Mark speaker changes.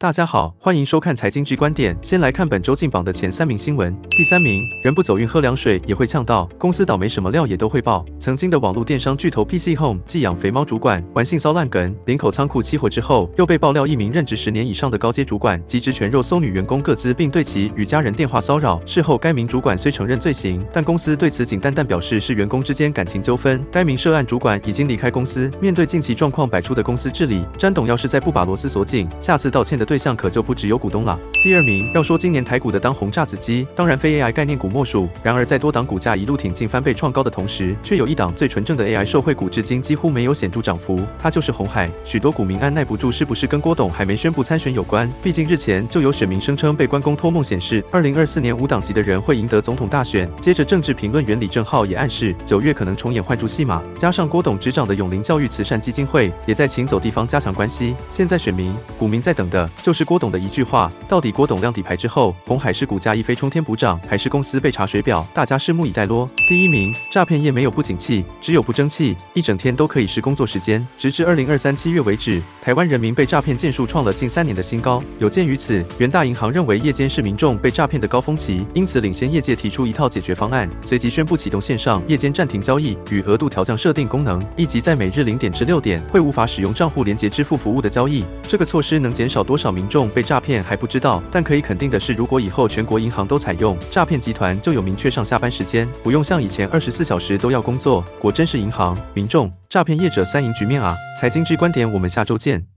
Speaker 1: 大家好，欢迎收看财经 G 观点。先来看本周进榜的前三名新闻。第三名，人不走运喝凉水也会呛到，公司倒没什么料也都会爆。曾经的网络电商巨头 PC Home 寄养肥猫主管玩性骚烂梗，林口仓库起火之后，又被爆料一名任职十年以上的高阶主管及职权肉搜女员工个资，并对其与家人电话骚扰。事后该名主管虽承认罪行，但公司对此仅淡淡表示是员工之间感情纠纷。该名涉案主管已经离开公司，面对近期状况百出的公司治理，詹董要是再不把螺丝锁紧，下次道歉的对象可就不只有股东了。第二名，要说今年台股的当红炸子鸡，当然非 AI 概念股莫属。然而在多档股价一路挺进翻倍创高的同时，却有一档最纯正的 AI 受惠股至今几乎没有显著涨幅，它就是红海。许多股民按捺不住，是不是跟郭董还没宣布参选有关？毕竟日前就有选民声称被关公托梦显示，二零二四年无党籍的人会赢得总统大选。接着政治评论员李正浩也暗示，九月可能重演换柱戏码。加上郭董执掌的永龄教育慈善基金会也在请走地方加强关系。现在选民股民在等的就是郭董的。一句话，到底郭董亮底牌之后，红海是股价一飞冲天补涨，还是公司被查水表？大家拭目以待咯。第一名，诈骗业没有不景气，只有不争气，一整天都可以是工作时间。直至二零二三七月为止，台湾人民被诈骗件数创了近三年的新高。有鉴于此，元大银行认为夜间是民众被诈骗的高峰期，因此领先业界提出一套解决方案，随即宣布启动线上夜间暂停交易与额度调降设定功能，以及在每日零点至六点会无法使用账户连结支付服务的交易。这个措施能减少多少民众被诈骗还不知道，但可以肯定的是，如果以后全国银行都采用，诈骗集团就有明确上下班时间，不用像以前二十四小时都要工作。果真是银行、民众、诈骗业者三赢局面啊！财经之观点，我们下周见。